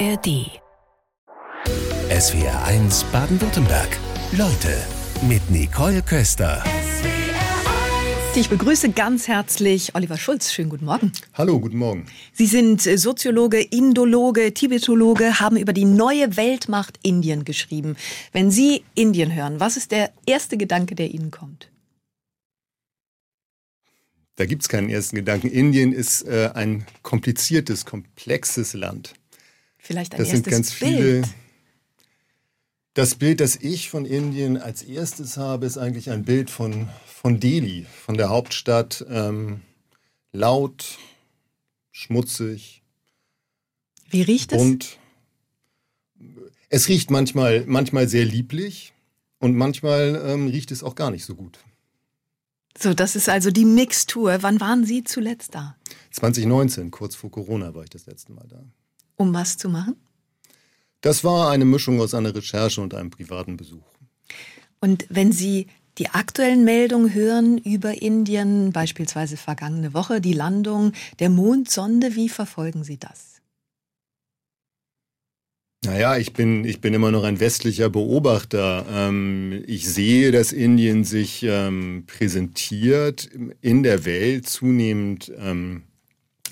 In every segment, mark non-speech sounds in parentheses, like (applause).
ARD. SWR 1 Baden-Württemberg. Leute mit Nicole Köster. Ich begrüße ganz herzlich Oliver Schulz. Schönen guten Morgen. Hallo, guten Morgen. Sie sind Soziologe, Indologe, Tibetologe, haben über die neue Weltmacht Indien geschrieben. Wenn Sie Indien hören, was ist der erste Gedanke, der Ihnen kommt? Da gibt es keinen ersten Gedanken. Indien ist äh, ein kompliziertes, komplexes Land. Vielleicht ein das erstes sind ganz Bild. viele. Das Bild, das ich von Indien als erstes habe, ist eigentlich ein Bild von, von Delhi, von der Hauptstadt. Ähm, laut, schmutzig, Wie riecht es? Es riecht manchmal, manchmal sehr lieblich und manchmal ähm, riecht es auch gar nicht so gut. So, das ist also die Mixtur. Wann waren Sie zuletzt da? 2019, kurz vor Corona, war ich das letzte Mal da. Um was zu machen? Das war eine Mischung aus einer Recherche und einem privaten Besuch. Und wenn Sie die aktuellen Meldungen hören über Indien, beispielsweise vergangene Woche, die Landung der Mondsonde, wie verfolgen Sie das? Naja, ich bin, ich bin immer noch ein westlicher Beobachter. Ähm, ich sehe, dass Indien sich ähm, präsentiert in der Welt zunehmend ähm,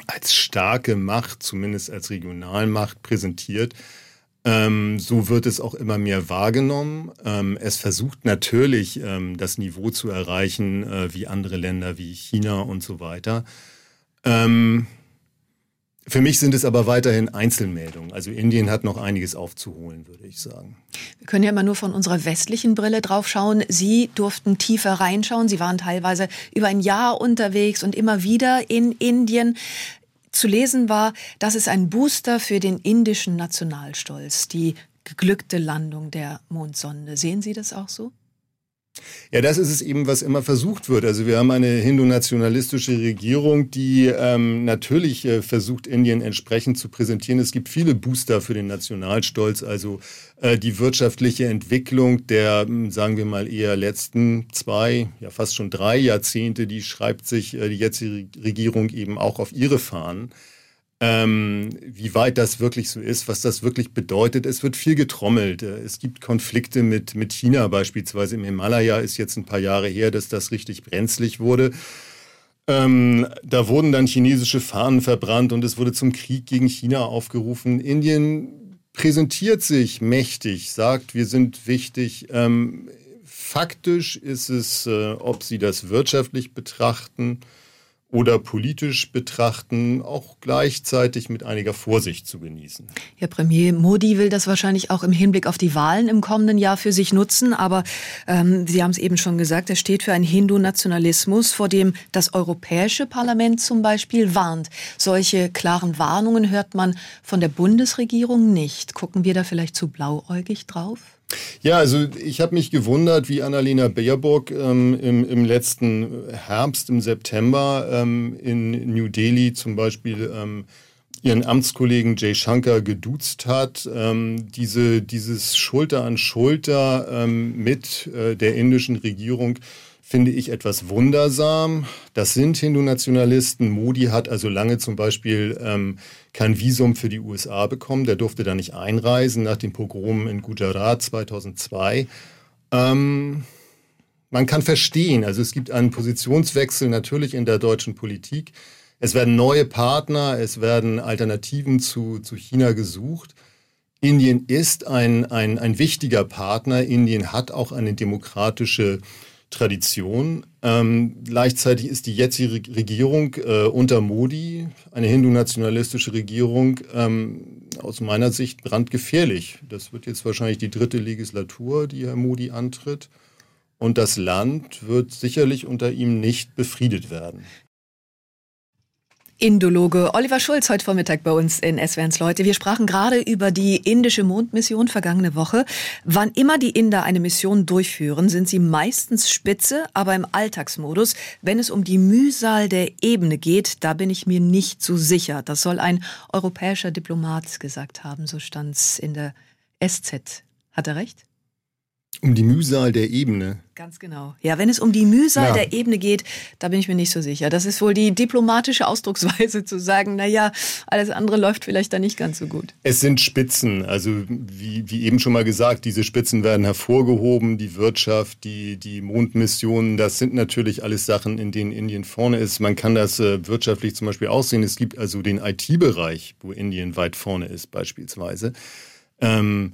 als starke Macht, zumindest als Regionalmacht präsentiert. Ähm, so wird es auch immer mehr wahrgenommen. Ähm, es versucht natürlich, ähm, das Niveau zu erreichen, äh, wie andere Länder wie China und so weiter. Für mich sind es aber weiterhin Einzelmeldungen. Also Indien hat noch einiges aufzuholen, würde ich sagen. Wir können ja immer nur von unserer westlichen Brille drauf schauen. Sie durften tiefer reinschauen. Sie waren teilweise über ein Jahr unterwegs und immer wieder in Indien. Zu lesen war, das ist ein Booster für den indischen Nationalstolz, die geglückte Landung der Mondsonde. Sehen Sie das auch so? Ja, das ist es eben, was immer versucht wird. Also wir haben eine hindu-nationalistische Regierung, die ähm, natürlich äh, versucht, Indien entsprechend zu präsentieren. Es gibt viele Booster für den Nationalstolz, also äh, die wirtschaftliche Entwicklung der, hm, sagen wir mal, eher letzten zwei, ja fast schon drei Jahrzehnte, die schreibt sich äh, die jetzige Regierung eben auch auf ihre Fahnen. Ähm, wie weit das wirklich so ist, was das wirklich bedeutet. Es wird viel getrommelt. Äh, Es gibt Konflikte mit, mit China beispielsweise. Im Himalaya ist jetzt ein paar Jahre her, dass das richtig brenzlig wurde. Ähm, da wurden dann chinesische Fahnen verbrannt und es wurde zum Krieg gegen China aufgerufen. Indien präsentiert sich mächtig, sagt, wir sind wichtig. Ähm, faktisch ist es, äh, ob Sie das wirtschaftlich betrachten, oder politisch betrachten, auch gleichzeitig mit einiger Vorsicht zu genießen. Herr Premier Modi will das wahrscheinlich auch im Hinblick auf die Wahlen im kommenden Jahr für sich nutzen. Aber ähm, Sie haben es eben schon gesagt, er steht für einen Hindu-Nationalismus, vor dem das Europäische Parlament zum Beispiel warnt. Solche klaren Warnungen hört man von der Bundesregierung nicht. Gucken wir da vielleicht zu blauäugig drauf? Ja, also ich habe mich gewundert, wie Annalena Baerbock ähm, im, im, letzten Herbst, im September ähm, in New Delhi zum Beispiel ähm, ihren Amtskollegen Jay Shankar geduzt hat. Ähm, diese, dieses Schulter an Schulter ähm, mit äh, der indischen Regierung finde ich etwas wundersam. Das sind Hindu-Nationalisten. Modi hat also lange zum Beispiel ähm, kein Visum für die USA bekommen. Der durfte da nicht einreisen nach dem Pogrom in Gujarat 2002. Ähm, man kann verstehen, also es gibt einen Positionswechsel natürlich in der deutschen Politik. Es werden neue Partner, es werden Alternativen zu, zu China gesucht. Indien ist ein, ein, ein wichtiger Partner. Indien hat auch eine demokratische Tradition. Ähm, gleichzeitig ist die jetzige Regierung äh, unter Modi, eine hindu-nationalistische Regierung, ähm, aus meiner Sicht brandgefährlich. Das wird jetzt wahrscheinlich die dritte Legislatur, die Herr Modi antritt. Und das Land wird sicherlich unter ihm nicht befriedet werden. Indologe Oliver Schulz heute Vormittag bei uns in SWRs Leute. Wir sprachen gerade über die indische Mondmission vergangene Woche. Wann immer die Inder eine Mission durchführen, sind sie meistens spitze, aber im Alltagsmodus. Wenn es um die Mühsal der Ebene geht, da bin ich mir nicht so sicher. Das soll ein europäischer Diplomat gesagt haben, so stand's in der SZ. Hat er recht? Um die Mühsal der Ebene. Ganz genau. Ja, wenn es um die Mühsal ja. der Ebene geht, da bin ich mir nicht so sicher. Das ist wohl die diplomatische Ausdrucksweise zu sagen, na ja, alles andere läuft vielleicht da nicht ganz so gut. Es sind Spitzen. Also wie, wie eben schon mal gesagt, diese Spitzen werden hervorgehoben. Die Wirtschaft, die, die Mondmissionen, das sind natürlich alles Sachen, in denen Indien vorne ist. Man kann das äh, wirtschaftlich zum Beispiel aussehen. Es gibt also den IT-Bereich, wo Indien weit vorne ist beispielsweise. Ähm,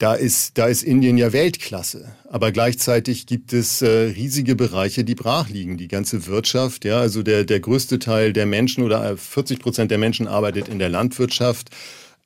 da ist, da ist Indien ja Weltklasse. Aber gleichzeitig gibt es äh, riesige Bereiche, die brach liegen. Die ganze Wirtschaft, ja, also der, der größte Teil der Menschen oder 40 äh, Prozent der Menschen arbeitet in der Landwirtschaft.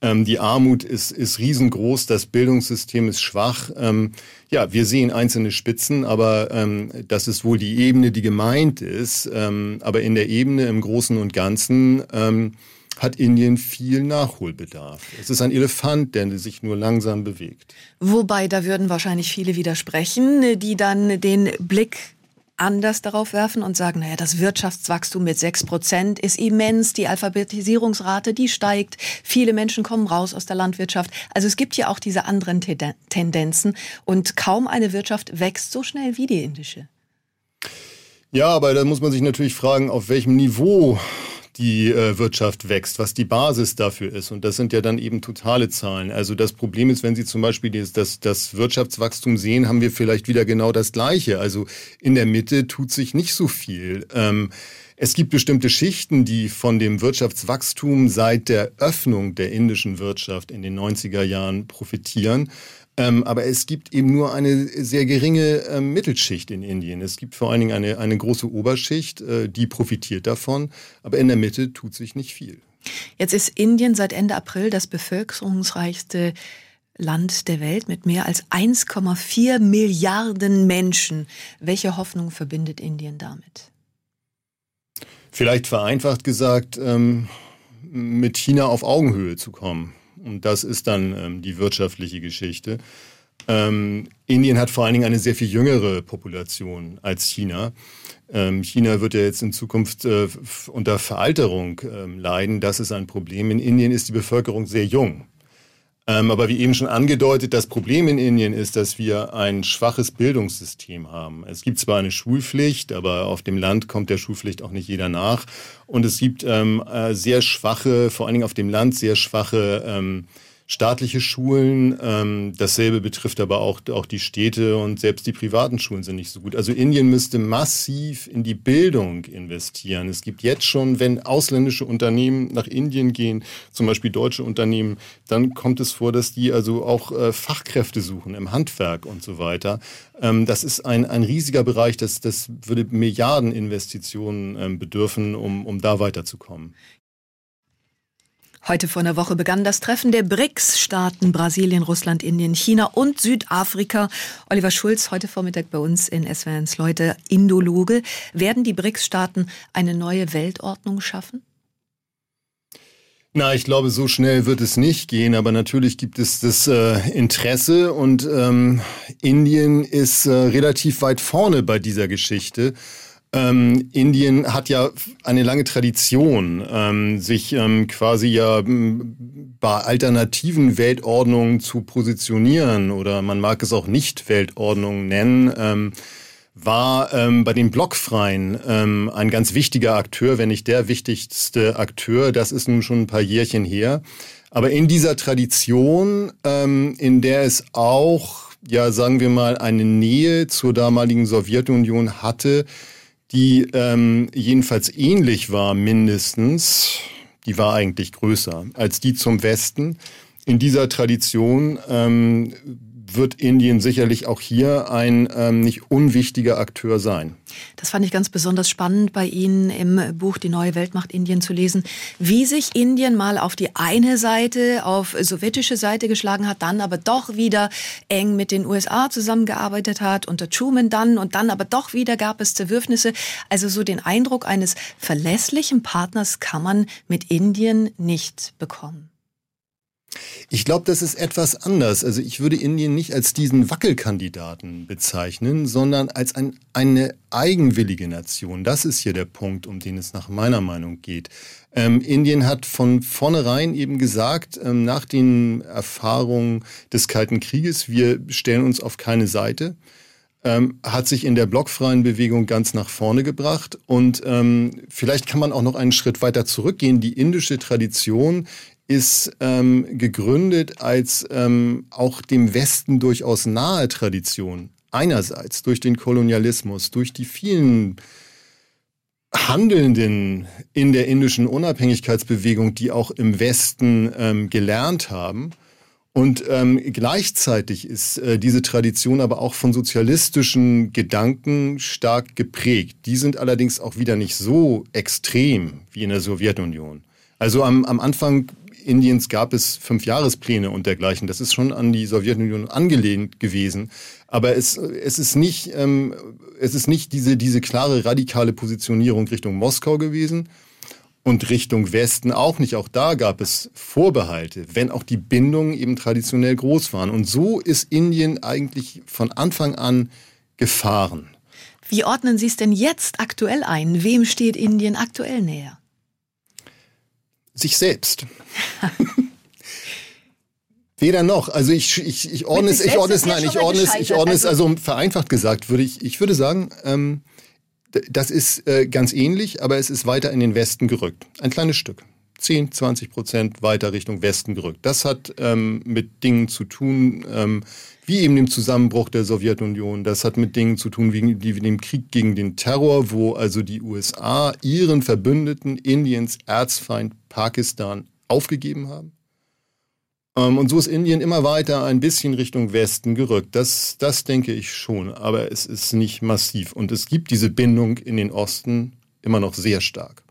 Ähm, die Armut ist, ist riesengroß, das Bildungssystem ist schwach. Ähm, ja, wir sehen einzelne Spitzen, aber ähm, das ist wohl die Ebene, die gemeint ist. Ähm, aber in der Ebene im Großen und Ganzen ähm, hat Indien viel Nachholbedarf. Es ist ein Elefant, der sich nur langsam bewegt. Wobei, da würden wahrscheinlich viele widersprechen, die dann den Blick anders darauf werfen und sagen, naja, das Wirtschaftswachstum mit sechs Prozent ist immens, die Alphabetisierungsrate, die steigt, viele Menschen kommen raus aus der Landwirtschaft. Also es gibt ja auch diese anderen Tendenzen und kaum eine Wirtschaft wächst so schnell wie die indische. Ja, aber da muss man sich natürlich fragen, auf welchem Niveau die äh, Wirtschaft wächst, was die Basis dafür ist. Und das sind ja dann eben totale Zahlen. Also das Problem ist, wenn Sie zum Beispiel das, das, Wirtschaftswachstum sehen, haben wir vielleicht wieder genau das Gleiche. Also in der Mitte tut sich nicht so viel. Ähm, es gibt bestimmte Schichten, die von dem Wirtschaftswachstum seit der Öffnung der indischen Wirtschaft in den 90er Jahren profitieren. Ähm, aber es gibt eben nur eine sehr geringe äh, Mittelschicht in Indien. Es gibt vor allen Dingen eine, eine große Oberschicht, äh, die profitiert davon, aber in der Mitte tut sich nicht viel. Jetzt ist Indien seit Ende April das bevölkerungsreichste Land der Welt mit mehr als 1,4 Milliarden Menschen. Welche Hoffnung verbindet Indien damit? Vielleicht vereinfacht gesagt, ähm, mit China auf Augenhöhe zu kommen. Und das ist dann ähm, die wirtschaftliche Geschichte. Ähm, Indien hat vor allen Dingen eine sehr viel jüngere Population als China. Ähm, China wird ja jetzt in Zukunft äh, unter Veralterung ähm, leiden. Das ist ein Problem. In Indien ist die Bevölkerung sehr jung. Ähm, aber wie eben schon angedeutet, das Problem in Indien ist, dass wir ein schwaches Bildungssystem haben. Es gibt zwar eine Schulpflicht, aber auf dem Land kommt der Schulpflicht auch nicht jeder nach. Und es gibt ähm, äh, sehr schwache, vor allen Dingen auf dem Land, sehr schwache ähm, staatliche Schulen. Ähm, dasselbe betrifft aber auch, auch die Städte und selbst die privaten Schulen sind nicht so gut. Also Indien müsste massiv in die Bildung investieren. Es gibt jetzt schon, wenn ausländische Unternehmen nach Indien gehen, zum Beispiel deutsche Unternehmen, dann kommt es vor, dass die also auch äh, Fachkräfte suchen im Handwerk und so weiter. Ähm, das ist ein, ein riesiger Bereich, das, das würde Milliardeninvestitionen ähm, bedürfen, um, um da weiterzukommen. Heute vor einer Woche begann das Treffen der BRICS-Staaten Brasilien, Russland, Indien, China und Südafrika. Oliver Schulz, heute Vormittag bei uns in SWRs Leute, Indologe. Werden die BRICS-Staaten eine neue Weltordnung schaffen? Na, ich glaube, so schnell wird es nicht gehen, aber natürlich gibt es das äh, Interesse und ähm, Indien ist äh, relativ weit vorne bei dieser Geschichte. Ähm, Indien hat ja eine lange Tradition, ähm, sich ähm, quasi ja bei alternativen Weltordnungen zu positionieren oder man mag es auch nicht Weltordnung nennen. Ähm, war ähm, bei den Blockfreien ähm, ein ganz wichtiger Akteur, wenn nicht der wichtigste Akteur. Das ist nun schon ein paar Jährchen her. Aber in dieser Tradition, ähm, in der es auch, ja, sagen wir mal, eine Nähe zur damaligen Sowjetunion hatte, die ähm, jedenfalls ähnlich war mindestens, die war eigentlich größer als die zum Westen. In dieser Tradition ähm, wird Indien sicherlich auch hier ein ähm, nicht unwichtiger Akteur sein. Das fand ich ganz besonders spannend bei Ihnen im Buch Die neue Weltmacht Indien zu lesen, wie sich Indien mal auf die eine Seite, auf sowjetische Seite geschlagen hat, dann aber doch wieder eng mit den USA zusammengearbeitet hat, unter Truman dann und dann aber doch wieder gab es Zerwürfnisse. Also so den Eindruck eines verlässlichen Partners kann man mit Indien nicht bekommen. Ich glaube, das ist etwas anders. Also ich würde Indien nicht als diesen Wackelkandidaten bezeichnen, sondern als ein, eine eigenwillige Nation. Das ist hier der Punkt, um den es nach meiner Meinung geht. Ähm, Indien hat von vornherein eben gesagt, ähm, nach den Erfahrungen des Kalten Krieges, wir stellen uns auf keine Seite ähm, hat sich in der blockfreien Bewegung ganz nach vorne gebracht. Und ähm, vielleicht kann man auch noch einen Schritt weiter zurückgehen. Die indische Tradition ist ähm, gegründet als ähm, auch dem Westen durchaus nahe Tradition. Einerseits durch den Kolonialismus, durch die vielen Handelnden in der indischen Unabhängigkeitsbewegung, die auch im Westen ähm, gelernt haben. Und ähm, gleichzeitig ist äh, diese Tradition aber auch von sozialistischen Gedanken stark geprägt. Die sind allerdings auch wieder nicht so extrem wie in der Sowjetunion. Also am, am Anfang Indiens gab es Fünfjahrespläne und dergleichen. Das ist schon an die Sowjetunion angelehnt gewesen. Aber es, es ist nicht, ähm, es ist nicht diese, diese klare radikale Positionierung Richtung Moskau gewesen, und Richtung Westen auch nicht. Auch da gab es Vorbehalte, wenn auch die Bindungen eben traditionell groß waren. Und so ist Indien eigentlich von Anfang an gefahren. Wie ordnen Sie es denn jetzt aktuell ein? Wem steht Indien aktuell näher? Sich selbst. (laughs) Weder noch. Also ich, ich, ich ordne es, ich ordne es, nein, ich ordne es, ich ordne es, also vereinfacht gesagt, würde ich, ich würde sagen, ähm, das ist äh, ganz ähnlich, aber es ist weiter in den Westen gerückt. Ein kleines Stück. 10, 20 Prozent weiter Richtung Westen gerückt. Das hat ähm, mit Dingen zu tun, ähm, wie eben dem Zusammenbruch der Sowjetunion. Das hat mit Dingen zu tun wie, wie dem Krieg gegen den Terror, wo also die USA ihren Verbündeten Indiens Erzfeind Pakistan aufgegeben haben. Ähm, und so ist Indien immer weiter ein bisschen Richtung Westen gerückt. Das, das denke ich schon, aber es ist nicht massiv. Und es gibt diese Bindung in den Osten immer noch sehr stark.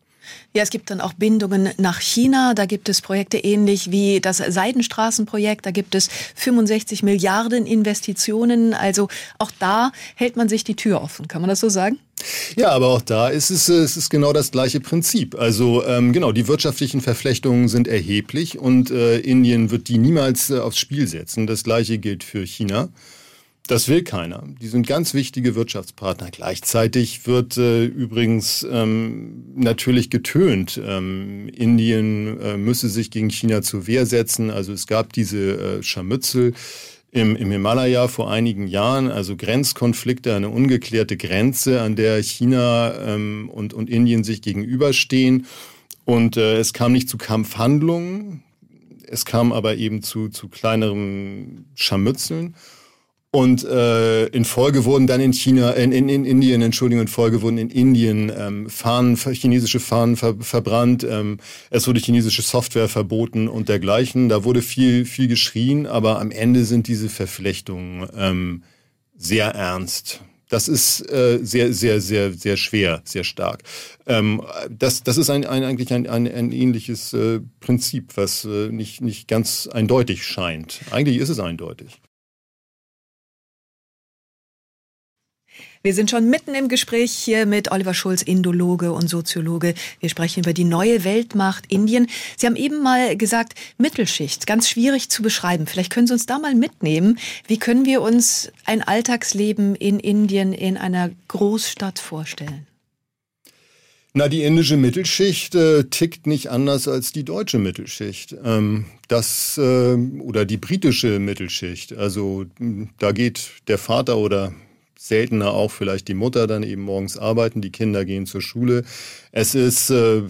Ja, es gibt dann auch Bindungen nach China. Da gibt es Projekte ähnlich wie das Seidenstraßenprojekt. Da gibt es 65 Milliarden Investitionen. Also auch da hält man sich die Tür offen. Kann man das so sagen? Ja, aber auch da ist es, äh, es ist genau das gleiche Prinzip. Also ähm, genau, die wirtschaftlichen Verflechtungen sind erheblich und äh, Indien wird die niemals äh, aufs Spiel setzen. Das gleiche gilt für China. Das will keiner. Die sind ganz wichtige Wirtschaftspartner. Gleichzeitig wird äh, übrigens ähm, natürlich getönt, ähm, Indien äh, müsse sich gegen China zur Wehr setzen. Also es gab diese äh, Scharmützel im, im Himalaya vor einigen Jahren, also Grenzkonflikte, eine ungeklärte Grenze, an der China ähm, und, und Indien sich gegenüberstehen. Und äh, es kam nicht zu Kampfhandlungen, es kam aber eben zu, zu kleineren Scharmützeln. Und äh, in Folge wurden dann in China, in, in, in Indien, Entschuldigung, in Folge wurden in Indien ähm, Fahnen, chinesische Fahnen ver, verbrannt. Ähm, es wurde chinesische Software verboten und dergleichen. Da wurde viel, viel geschrien, aber am Ende sind diese Verflechtungen ähm, sehr ernst. Das ist äh, sehr, sehr, sehr, sehr schwer, sehr stark. Ähm, das, das ist ein, ein, eigentlich ein, ein, ein ähnliches äh, Prinzip, was äh, nicht, nicht ganz eindeutig scheint. Eigentlich ist es eindeutig. Wir sind schon mitten im Gespräch hier mit Oliver Schulz, Indologe und Soziologe. Wir sprechen über die neue Weltmacht Indien. Sie haben eben mal gesagt, Mittelschicht, ganz schwierig zu beschreiben. Vielleicht können Sie uns da mal mitnehmen. Wie können wir uns ein Alltagsleben in Indien in einer Großstadt vorstellen? Na, die indische Mittelschicht äh, tickt nicht anders als die deutsche Mittelschicht. Ähm, das äh, oder die britische Mittelschicht. Also da geht der Vater oder seltener auch vielleicht die Mutter dann eben morgens arbeiten, die Kinder gehen zur Schule. Es ist äh,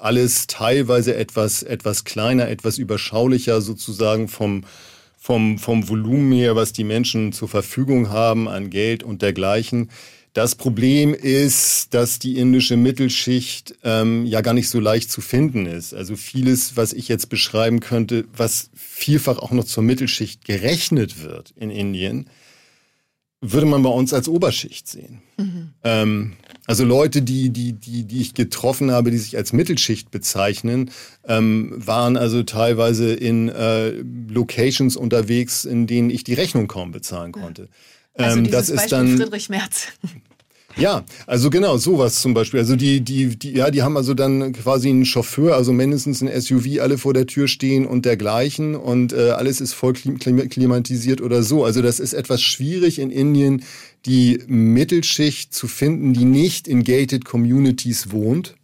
alles teilweise etwas, etwas kleiner, etwas überschaulicher sozusagen vom, vom, vom Volumen her, was die Menschen zur Verfügung haben an Geld und dergleichen. Das Problem ist, dass die indische Mittelschicht ähm, ja gar nicht so leicht zu finden ist. Also vieles, was ich jetzt beschreiben könnte, was vielfach auch noch zur Mittelschicht gerechnet wird in Indien, würde man bei uns als Oberschicht sehen. Mhm. Ähm, also Leute, die, die, die, die ich getroffen habe, die sich als Mittelschicht bezeichnen, ähm, waren also teilweise in äh, Locations unterwegs, in denen ich die Rechnung kaum bezahlen konnte. Also ähm, das ist dann Friedrich Merz. Ja, also genau, sowas zum Beispiel. Also die, die, die, ja, die haben also dann quasi einen Chauffeur, also mindestens ein SUV, alle vor der Tür stehen und dergleichen und äh, alles ist voll klimatisiert oder so. Also das ist etwas schwierig in Indien, die Mittelschicht zu finden, die nicht in gated Communities wohnt.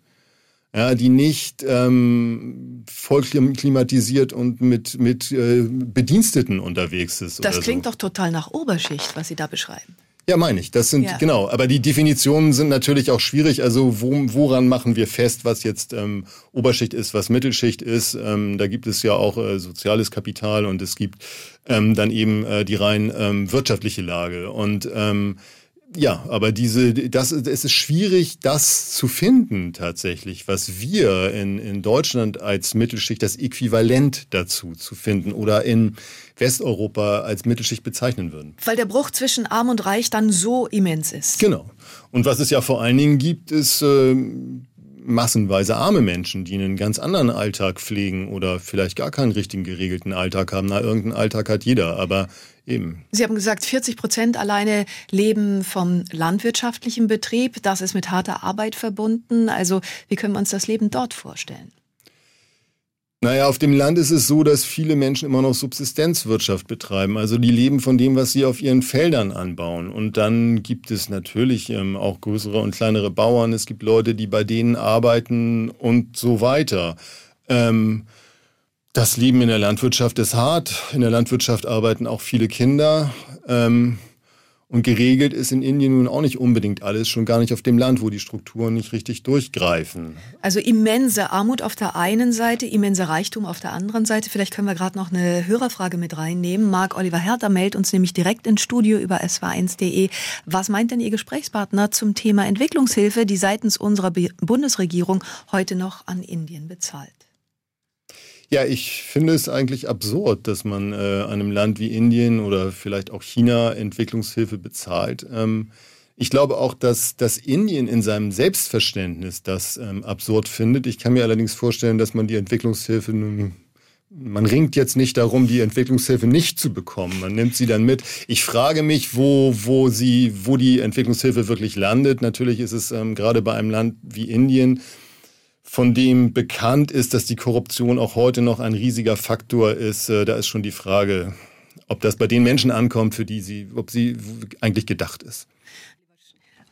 Ja, die nicht ähm, voll klimatisiert und mit, mit äh, Bediensteten unterwegs ist. Das klingt so. doch total nach Oberschicht, was Sie da beschreiben. Ja, meine ich. Das sind, ja. genau. Aber die Definitionen sind natürlich auch schwierig. Also wo, woran machen wir fest, was jetzt ähm, Oberschicht ist, was Mittelschicht ist? Ähm, da gibt es ja auch äh, soziales Kapital und es gibt ähm, dann eben äh, die rein ähm, wirtschaftliche Lage. Und ähm, ja, aber diese, das, es ist schwierig, das zu finden tatsächlich, was wir in, in Deutschland als Mittelschicht, das Äquivalent dazu zu finden oder in Westeuropa als Mittelschicht bezeichnen würden. Weil der Bruch zwischen Arm und Reich dann so immens ist. Genau. Und was es ja vor allen Dingen gibt, ist äh, massenweise arme Menschen, die einen ganz anderen Alltag pflegen oder vielleicht gar keinen richtigen geregelten Alltag haben. Na, irgendeinen Alltag hat jeder, aber eben. Sie haben gesagt, 40 Prozent alleine leben vom landwirtschaftlichen Betrieb. Das ist mit harter Arbeit verbunden. Also wie können wir uns das Leben dort vorstellen? Naja, auf dem Land ist es so, dass viele Menschen immer noch Subsistenzwirtschaft betreiben. Also die leben von dem, was sie auf ihren Feldern anbauen. Und dann gibt es natürlich ähm, auch größere und kleinere Bauern. Es gibt Leute, die bei denen arbeiten und so weiter. Ähm, das Leben in der Landwirtschaft ist hart. In der Landwirtschaft arbeiten auch viele Kinder. Ähm, und geregelt ist in Indien nun auch nicht unbedingt alles, schon gar nicht auf dem Land, wo die Strukturen nicht richtig durchgreifen. Also immense Armut auf der einen Seite, immense Reichtum auf der anderen Seite. Vielleicht können wir gerade noch eine Hörerfrage mit reinnehmen. Marc Oliver Herter meldet uns nämlich direkt ins Studio über sw1.de. Was meint denn Ihr Gesprächspartner zum Thema Entwicklungshilfe, die seitens unserer Bundesregierung heute noch an Indien bezahlt? Ja, ich finde es eigentlich absurd, dass man äh, einem Land wie Indien oder vielleicht auch China Entwicklungshilfe bezahlt. Ähm, ich glaube auch, dass, dass Indien in seinem Selbstverständnis das ähm, absurd findet. Ich kann mir allerdings vorstellen, dass man die Entwicklungshilfe nun man ringt jetzt nicht darum, die Entwicklungshilfe nicht zu bekommen. Man nimmt sie dann mit. Ich frage mich, wo, wo sie, wo die Entwicklungshilfe wirklich landet. Natürlich ist es ähm, gerade bei einem Land wie Indien von dem bekannt ist, dass die Korruption auch heute noch ein riesiger Faktor ist, äh, da ist schon die Frage, ob das bei den Menschen ankommt, für die sie, ob sie eigentlich gedacht ist.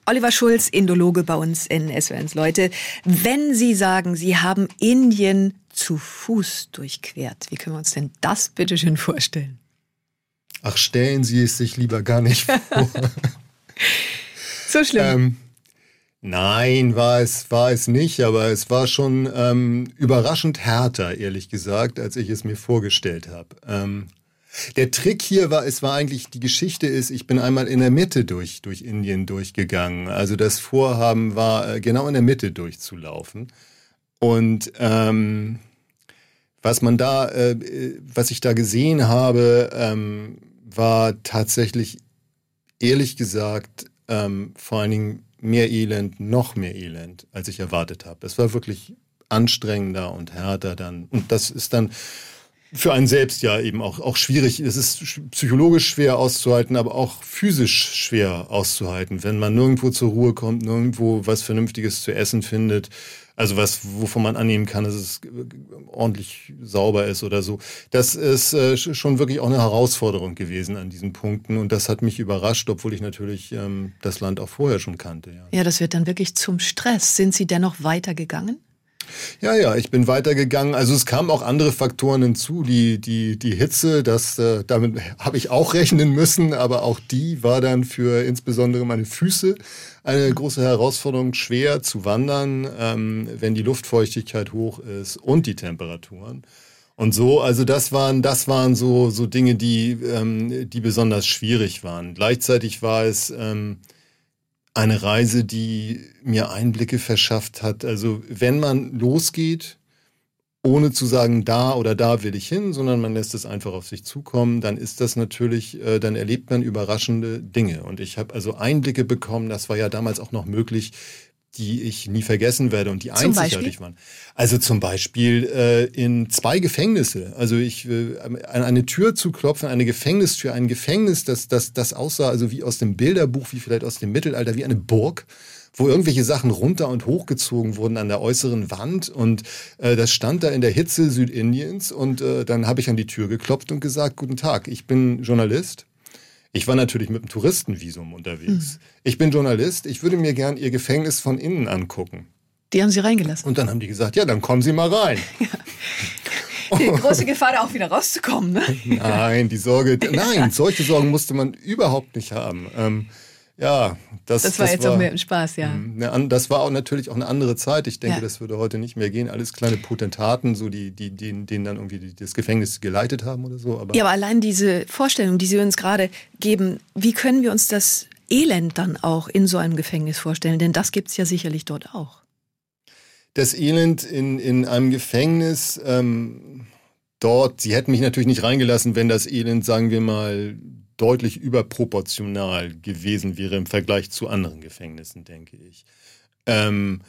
Oliver Schulz, Indologe bei uns in SWNs. Leute, wenn Sie sagen, Sie haben Indien zu Fuß durchquert, wie können wir uns denn das bitte schön vorstellen? Ach, stellen Sie es sich lieber gar nicht (laughs) vor. so schlimm. Ähm, Nein, war es, war es nicht, aber es war schon ähm, überraschend härter, ehrlich gesagt, als ich es mir vorgestellt habe. Ähm, der Trick hier war, es war eigentlich, die Geschichte ist, ich bin einmal in der Mitte durch, durch Indien durchgegangen. Also das Vorhaben war, äh, genau in der Mitte durchzulaufen. Und ähm, was man da, äh, was ich da gesehen habe, ähm, war tatsächlich, ehrlich gesagt, ähm, vor allen Dingen mehr Elend, noch mehr Elend, als ich erwartet habe. Es war wirklich anstrengender und härter dann. Und das ist dann für einen selbst ja eben auch, auch schwierig. Es ist psychologisch schwer auszuhalten, aber auch physisch schwer auszuhalten, wenn man nirgendwo zur Ruhe kommt, nirgendwo was Vernünftiges zu essen findet. Also was, wovon man annehmen kann, dass es ordentlich sauber ist oder so. Das ist äh, schon wirklich auch eine Herausforderung gewesen an diesen Punkten. Und das hat mich überrascht, obwohl ich natürlich ähm, das Land auch vorher schon kannte. Ja. ja, das wird dann wirklich zum Stress. Sind Sie dennoch weitergegangen? Ja, ja, ich bin weitergegangen. Also es kamen auch andere Faktoren hinzu, die, die, die Hitze, das, äh, damit habe ich auch rechnen müssen, aber auch die war dann für insbesondere meine Füße eine große Herausforderung, schwer zu wandern, ähm, wenn die Luftfeuchtigkeit hoch ist und die Temperaturen. Und so, also das waren, das waren so, so Dinge, die, ähm, die besonders schwierig waren. Gleichzeitig war es ähm, eine Reise, die mir Einblicke verschafft hat. Also wenn man losgeht, ohne zu sagen, da oder da will ich hin, sondern man lässt es einfach auf sich zukommen, dann ist das natürlich, äh, dann erlebt man überraschende Dinge. Und ich habe also Einblicke bekommen, das war ja damals auch noch möglich, die ich nie vergessen werde und die zum einzigartig waren. Also zum Beispiel äh, in zwei Gefängnisse. Also ich äh, an eine Tür zu klopfen, eine Gefängnistür, ein Gefängnis, das, das, das aussah also wie aus dem Bilderbuch, wie vielleicht aus dem Mittelalter, wie eine Burg wo irgendwelche Sachen runter und hochgezogen wurden an der äußeren Wand und äh, das stand da in der Hitze Südindiens und äh, dann habe ich an die Tür geklopft und gesagt, guten Tag, ich bin Journalist ich war natürlich mit einem Touristenvisum unterwegs. Mhm. Ich bin Journalist, ich würde mir gern Ihr Gefängnis von innen angucken. Die haben Sie reingelassen. Und dann haben die gesagt, ja, dann kommen Sie mal rein. (laughs) Die große Gefahr, da auch wieder rauszukommen. Ne? Nein, die Sorge, (laughs) nein, solche Sorgen musste man überhaupt nicht haben. Ähm, ja, das, das war das jetzt war, auch mehr ein Spaß, ja. Eine, das war auch natürlich auch eine andere Zeit. Ich denke, ja. das würde heute nicht mehr gehen. Alles kleine Potentaten, so die, die, die denen dann irgendwie das Gefängnis geleitet haben oder so. Aber ja, aber allein diese Vorstellung, die Sie uns gerade geben, wie können wir uns das Elend dann auch in so einem Gefängnis vorstellen? Denn das gibt es ja sicherlich dort auch. Das Elend in, in einem Gefängnis, ähm, dort, Sie hätten mich natürlich nicht reingelassen, wenn das Elend, sagen wir mal, deutlich überproportional gewesen wäre im Vergleich zu anderen Gefängnissen, denke ich. Ähm,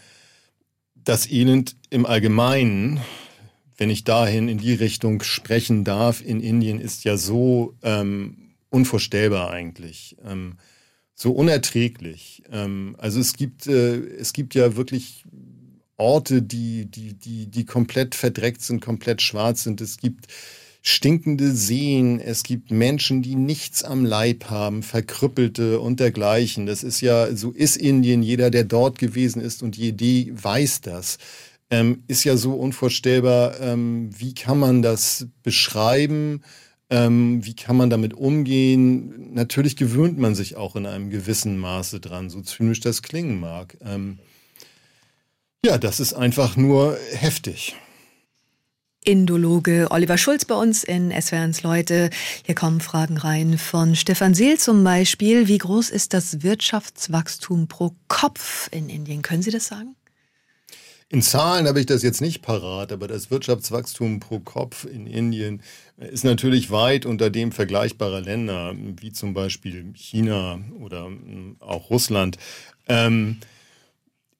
das Elend im Allgemeinen, wenn ich dahin in die Richtung sprechen darf, in Indien ist ja so ähm, unvorstellbar eigentlich, ähm, so unerträglich. Ähm, also es gibt, äh, es gibt ja wirklich Orte, die, die, die, die komplett verdreckt sind, komplett schwarz sind. Es gibt stinkende Seen, es gibt Menschen, die nichts am Leib haben, Verkrüppelte und dergleichen. Das ist ja, so ist Indien, jeder, der dort gewesen ist und Idee weiß das. Ähm, ist ja so unvorstellbar, ähm, wie kann man das beschreiben, ähm, wie kann man damit umgehen. Natürlich gewöhnt man sich auch in einem gewissen Maße dran, so zynisch das klingen mag. Ähm, ja, das ist einfach nur heftig. Indologe Oliver Schulz bei uns in SWRs Leute. Hier kommen Fragen rein von Stefan Seel zum Beispiel. Wie groß ist das Wirtschaftswachstum pro Kopf in Indien? Können Sie das sagen? In Zahlen habe ich das jetzt nicht parat, aber das Wirtschaftswachstum pro Kopf in Indien ist natürlich weit unter dem vergleichbarer Länder, wie zum Beispiel China oder auch Russland. Ähm,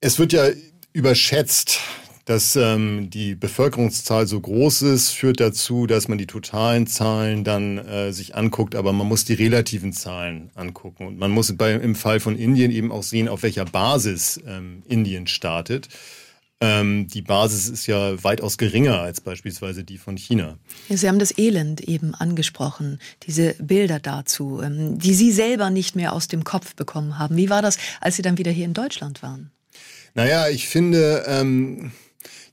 es wird ja überschätzt, dass ähm, die Bevölkerungszahl so groß ist, führt dazu, dass man die totalen Zahlen dann äh, sich anguckt, aber man muss die relativen Zahlen angucken. Und man muss bei, im Fall von Indien eben auch sehen, auf welcher Basis ähm, Indien startet. Ähm, die Basis ist ja weitaus geringer als beispielsweise die von China. Sie haben das Elend eben angesprochen, diese Bilder dazu, ähm, die Sie selber nicht mehr aus dem Kopf bekommen haben. Wie war das, als Sie dann wieder hier in Deutschland waren? Naja, ich finde, ähm,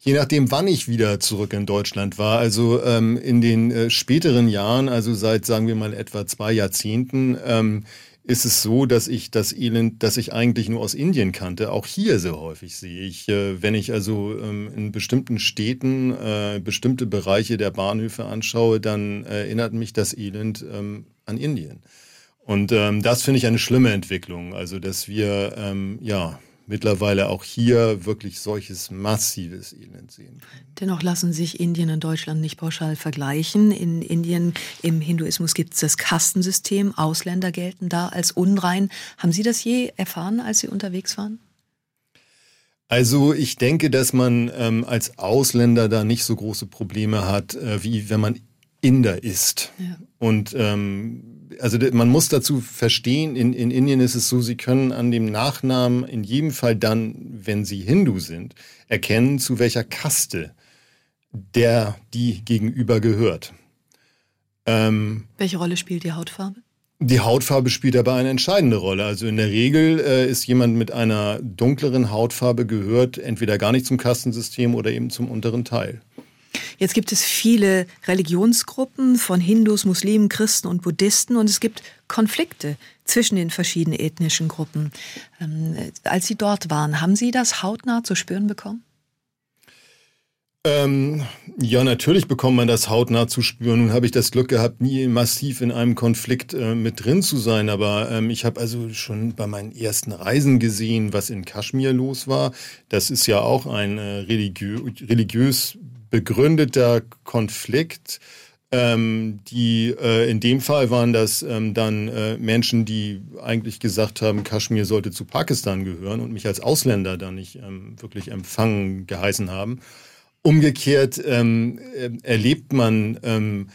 je nachdem, wann ich wieder zurück in Deutschland war. Also ähm, in den äh, späteren Jahren, also seit, sagen wir mal, etwa zwei Jahrzehnten, ähm, ist es so, dass ich das Elend, das ich eigentlich nur aus Indien kannte, auch hier sehr häufig sehe. Ich, äh, wenn ich also ähm, in bestimmten Städten äh, bestimmte Bereiche der Bahnhöfe anschaue, dann erinnert mich das Elend ähm, an Indien. Und ähm, das finde ich eine schlimme Entwicklung. Also, dass wir ähm, ja mittlerweile auch hier wirklich solches massives Elend sehen. Dennoch lassen sich Indien und Deutschland nicht pauschal vergleichen. In Indien im Hinduismus gibt es das Kastensystem. Ausländer gelten da als unrein. Haben Sie das je erfahren, als Sie unterwegs waren? Also ich denke, dass man ähm, als Ausländer da nicht so große Probleme hat, äh, wie wenn man Inder ist. Ja. Und ähm, also man muss dazu verstehen, in, in Indien ist es so, sie können an dem Nachnamen in jedem Fall dann, wenn sie Hindu sind, erkennen, zu welcher Kaste der die gegenüber gehört. Ähm, Welche Rolle spielt die Hautfarbe? Die Hautfarbe spielt dabei eine entscheidende Rolle. Also in der Regel äh, ist jemand mit einer dunkleren Hautfarbe gehört entweder gar nicht zum Kastensystem oder eben zum unteren Teil. Jetzt gibt es viele Religionsgruppen von Hindus, Muslimen, Christen und Buddhisten und es gibt Konflikte zwischen den verschiedenen ethnischen Gruppen. Ähm, als Sie dort waren, haben Sie das hautnah zu spüren bekommen? Ähm, ja, natürlich bekommt man das hautnah zu spüren. Nun habe ich das Glück gehabt, nie massiv in einem Konflikt äh, mit drin zu sein. Aber ähm, ich habe also schon bei meinen ersten Reisen gesehen, was in Kaschmir los war. Das ist ja auch ein äh, religiö religiös begründeter Konflikt Ähm, die äh, in dem Fall waren das ähm, dann äh, Menschen, die eigentlich gesagt haben, Kaschmir sollte zu Pakistan gehören und mich als Ausländer da nicht ähm, wirklich empfangen geheißen haben. Umgekehrt ähm, äh, erlebt man ähm,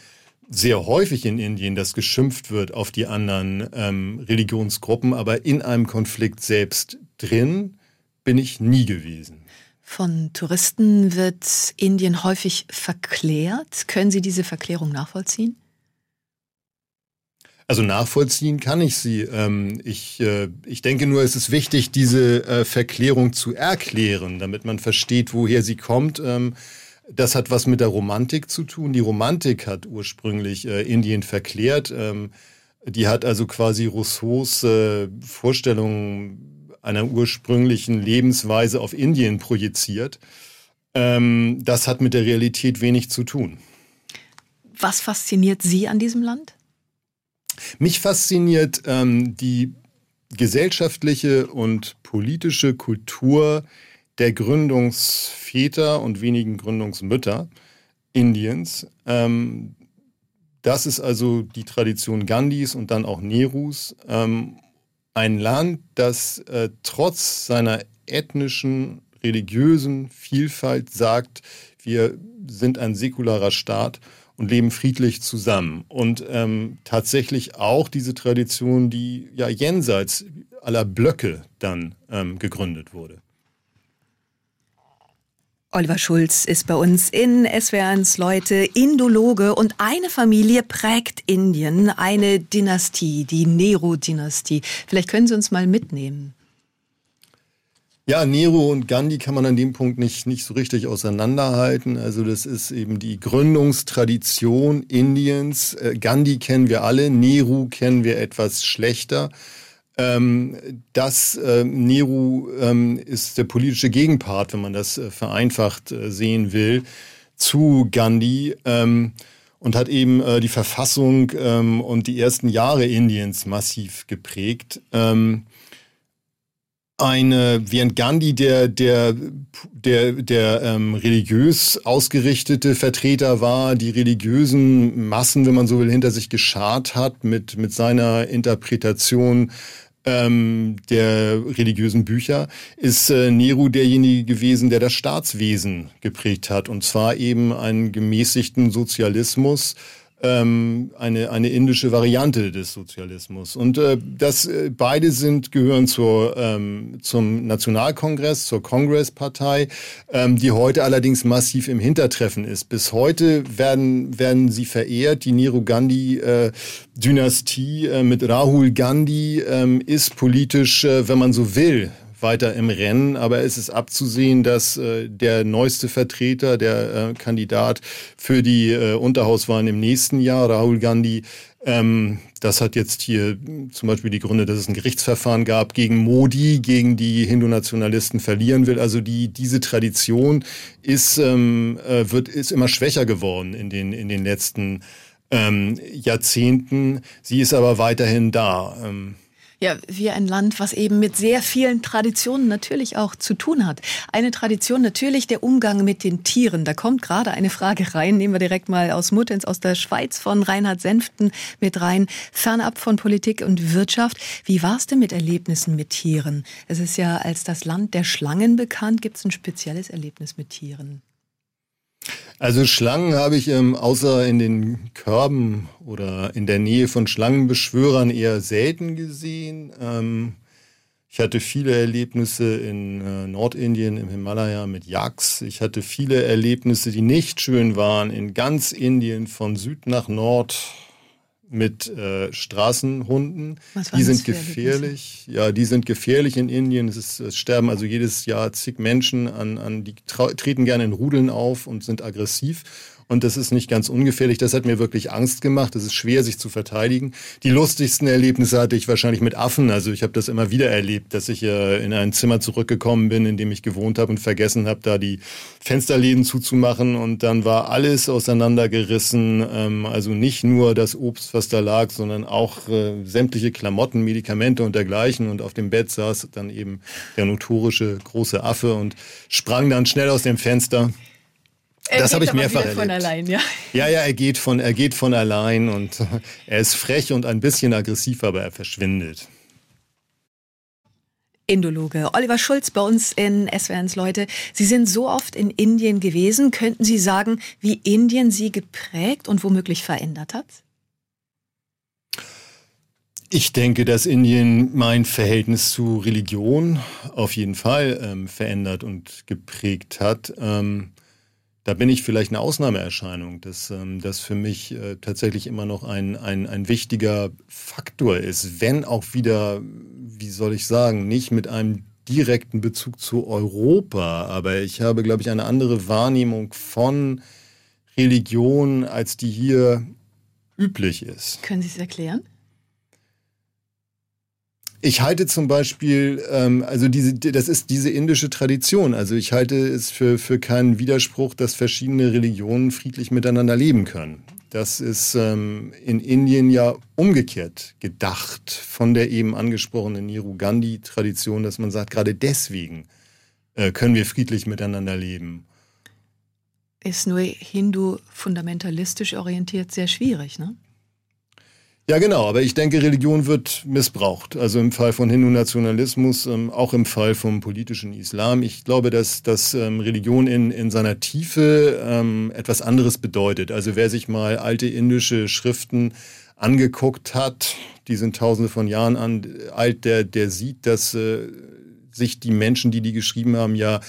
sehr häufig in Indien, dass geschimpft wird auf die anderen ähm, Religionsgruppen, aber in einem Konflikt selbst drin bin ich nie gewesen. Von Touristen wird Indien häufig verklärt. Können Sie diese Verklärung nachvollziehen? Also nachvollziehen kann ich sie. Ähm, ich, äh, ich denke nur, es ist wichtig, diese äh, Verklärung zu erklären, damit man versteht, woher sie kommt. Ähm, das hat was mit der Romantik zu tun. Die Romantik hat ursprünglich äh, Indien verklärt. Ähm, die hat also quasi Rousseaus Vorstellungen einer ursprünglichen Lebensweise auf Indien projiziert. Das hat mit der Realität wenig zu tun. Was fasziniert Sie an diesem Land? Mich fasziniert ähm, die gesellschaftliche und politische Kultur der Gründungsväter und wenigen Gründungsmütter Indiens. Ähm, das ist also die Tradition Gandhis und dann auch Nerus. Ähm, ein Land, das äh, trotz seiner ethnischen, religiösen Vielfalt sagt, wir sind ein säkularer Staat und leben friedlich zusammen. Und ähm, tatsächlich auch diese Tradition, die ja jenseits aller Blöcke dann ähm, gegründet wurde. Oliver Schulz ist bei uns in SWR1 Leute, Indologe und eine Familie prägt Indien, eine Dynastie, die Nehru-Dynastie. Vielleicht können Sie uns mal mitnehmen. Ja, Nero und Gandhi kann man an dem Punkt nicht, nicht so richtig auseinanderhalten. Also das ist eben die Gründungstradition Indiens. Äh, Gandhi kennen wir alle, Nehru kennen wir etwas schlechter. Ähm, das äh, Nehru ähm, ist der politische Gegenpart, wenn man das äh, vereinfacht äh, sehen will, zu Gandhi ähm, und hat eben äh, die Verfassung ähm, und die ersten Jahre Indiens massiv geprägt. Ähm, eine, während Gandhi der, der, der, der ähm, religiös ausgerichtete Vertreter war, die religiösen Massen, wenn man so will, hinter sich geschart hat mit, mit seiner Interpretation ähm, der religiösen Bücher, ist äh, Nehru derjenige gewesen, der das Staatswesen geprägt hat. Und zwar eben einen gemäßigten Sozialismus, ähm, eine, eine indische Variante des Sozialismus. Und äh, das äh, beide sind, gehören zur, ähm, zum Nationalkongress, zur Congress-Partei, ähm, die heute allerdings massiv im Hintertreffen ist. Bis heute werden, werden sie verehrt. Die Nehru Gandhi-Dynastie äh, äh, mit Rahul Gandhi äh, ist politisch, äh, wenn man so will, weiter im Rennen, aber es ist abzusehen, dass äh, der neueste Vertreter, der äh, Kandidat für die äh, Unterhauswahlen im nächsten Jahr, Rahul Gandhi, ähm, das hat jetzt hier zum Beispiel die Gründe, dass es ein Gerichtsverfahren gab gegen Modi, gegen die Hindu-Nationalisten verlieren will. Also die, diese Tradition ist, ähm, äh, wird, ist immer schwächer geworden in den, in den letzten ähm, Jahrzehnten. Sie ist aber weiterhin da. Ähm, ja, wie ein Land, was eben mit sehr vielen Traditionen natürlich auch zu tun hat. Eine Tradition natürlich der Umgang mit den Tieren. Da kommt gerade eine Frage rein. Nehmen wir direkt mal aus Muttenz aus der Schweiz von Reinhard Senften mit rein. Fernab von Politik und Wirtschaft. Wie war es denn mit Erlebnissen mit Tieren? Es ist ja als das Land der Schlangen bekannt. Gibt es ein spezielles Erlebnis mit Tieren? Also Schlangen habe ich ähm, außer in den Körben oder in der Nähe von Schlangenbeschwörern eher selten gesehen. Ähm, ich hatte viele Erlebnisse in äh, Nordindien, im Himalaya mit Yaks. Ich hatte viele Erlebnisse, die nicht schön waren, in ganz Indien von Süd nach Nord mit äh, Straßenhunden. die sind gefährlich. Ja, die sind gefährlich in Indien. Es, ist, es sterben also jedes Jahr zig Menschen an, an die treten gerne in Rudeln auf und sind aggressiv. Und das ist nicht ganz ungefährlich. Das hat mir wirklich Angst gemacht. Es ist schwer, sich zu verteidigen. Die lustigsten Erlebnisse hatte ich wahrscheinlich mit Affen. Also ich habe das immer wieder erlebt, dass ich äh, in ein Zimmer zurückgekommen bin, in dem ich gewohnt habe und vergessen habe, da die Fensterläden zuzumachen. Und dann war alles auseinandergerissen. Ähm, also nicht nur das Obst, was da lag, sondern auch äh, sämtliche Klamotten, Medikamente und dergleichen. Und auf dem Bett saß dann eben der notorische große Affe und sprang dann schnell aus dem Fenster Er das habe ich mehrfach erlebt. Von allein, ja. ja, ja, er geht von, er geht von allein und (laughs) er ist frech und ein bisschen aggressiv, aber er verschwindet. Indologe Oliver Schulz bei uns in SWRs Leute. Sie sind so oft in Indien gewesen. Könnten Sie sagen, wie Indien Sie geprägt und womöglich verändert hat? Ich denke, dass Indien mein Verhältnis zu Religion auf jeden Fall ähm, verändert und geprägt hat. Ähm, da bin ich vielleicht eine Ausnahmeerscheinung, dass ähm, das für mich äh, tatsächlich immer noch ein, ein, ein wichtiger Faktor ist, wenn auch wieder, wie soll ich sagen, nicht mit einem direkten Bezug zu Europa, aber ich habe, glaube ich, eine andere Wahrnehmung von Religion, als die hier üblich ist. Können Sie es erklären? Ich halte zum Beispiel, ähm, also diese, das ist diese indische Tradition. Also ich halte es für, für keinen Widerspruch, dass verschiedene Religionen friedlich miteinander leben können. Das ist ähm, in Indien ja umgekehrt gedacht von der eben angesprochenen Nehru Gandhi-Tradition, dass man sagt, gerade deswegen äh, können wir friedlich miteinander leben. Ist nur Hindu fundamentalistisch orientiert sehr schwierig, ne? Ja, genau, aber ich denke, Religion wird missbraucht. Also im Fall von Hindu-Nationalismus, ähm, auch im Fall vom politischen Islam. Ich glaube, dass, dass ähm, Religion in, in seiner Tiefe ähm, etwas anderes bedeutet. Also wer sich mal alte indische Schriften angeguckt hat, die sind tausende von Jahren an, alt, der, der sieht, dass äh, sich die Menschen, die die geschrieben haben, ja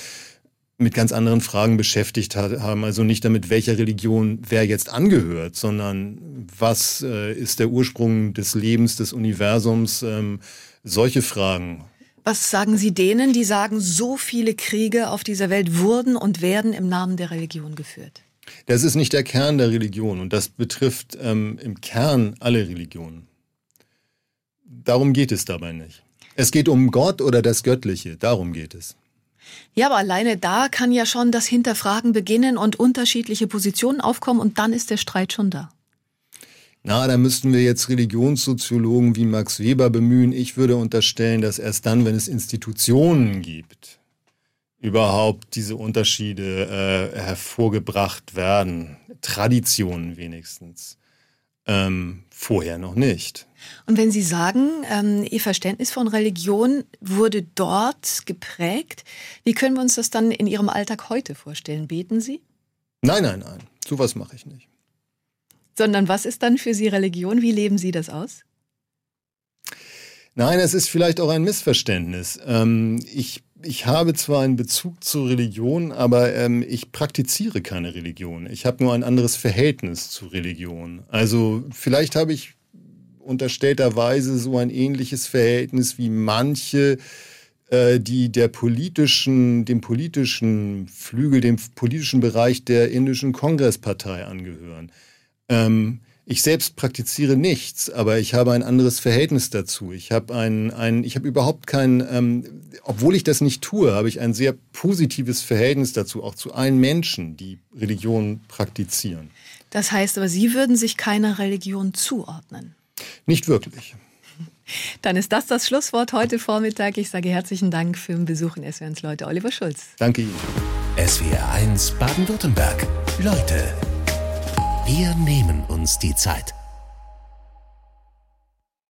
mit ganz anderen Fragen beschäftigt haben. Also nicht damit, welcher Religion wer jetzt angehört, sondern was äh, ist der Ursprung des Lebens, des Universums, ähm, solche Fragen. Was sagen Sie denen, die sagen, so viele Kriege auf dieser Welt wurden und werden im Namen der Religion geführt? Das ist nicht der Kern der Religion und das betrifft ähm, im Kern alle Religionen. Darum geht es dabei nicht. Es geht um Gott oder das Göttliche, darum geht es. Ja, aber alleine da kann ja schon das Hinterfragen beginnen und unterschiedliche Positionen aufkommen und dann ist der Streit schon da. Na, da müssten wir jetzt Religionssoziologen wie Max Weber bemühen. Ich würde unterstellen, dass erst dann, wenn es Institutionen gibt, überhaupt diese Unterschiede äh, hervorgebracht werden. Traditionen wenigstens. Ähm, vorher noch nicht. Und wenn Sie sagen, ähm, Ihr Verständnis von Religion wurde dort geprägt, wie können wir uns das dann in Ihrem Alltag heute vorstellen? Beten Sie? Nein, nein, nein. Sowas mache ich nicht. Sondern was ist dann für Sie Religion? Wie leben Sie das aus? Nein, es ist vielleicht auch ein Missverständnis. Ähm, ich ich habe zwar einen Bezug zur Religion, aber ähm, ich praktiziere keine Religion. Ich habe nur ein anderes Verhältnis zu Religion. Also vielleicht habe ich unterstellterweise so ein ähnliches Verhältnis wie manche, äh, die der politischen, dem politischen Flügel, dem politischen Bereich der indischen Kongresspartei angehören. Ähm, ich selbst praktiziere nichts, aber ich habe ein anderes Verhältnis dazu. Ich habe ein, ein, ich habe überhaupt kein, ähm, obwohl ich das nicht tue, habe ich ein sehr positives Verhältnis dazu, auch zu allen Menschen, die Religion praktizieren. Das heißt aber, Sie würden sich keiner Religion zuordnen? Nicht wirklich. Dann ist das das Schlusswort heute Vormittag. Ich sage herzlichen Dank für den Besuch in SWRs Leute. Oliver Schulz. Danke Ihnen. SWR 1 Baden-Württemberg. Leute wir nehmen uns die Zeit.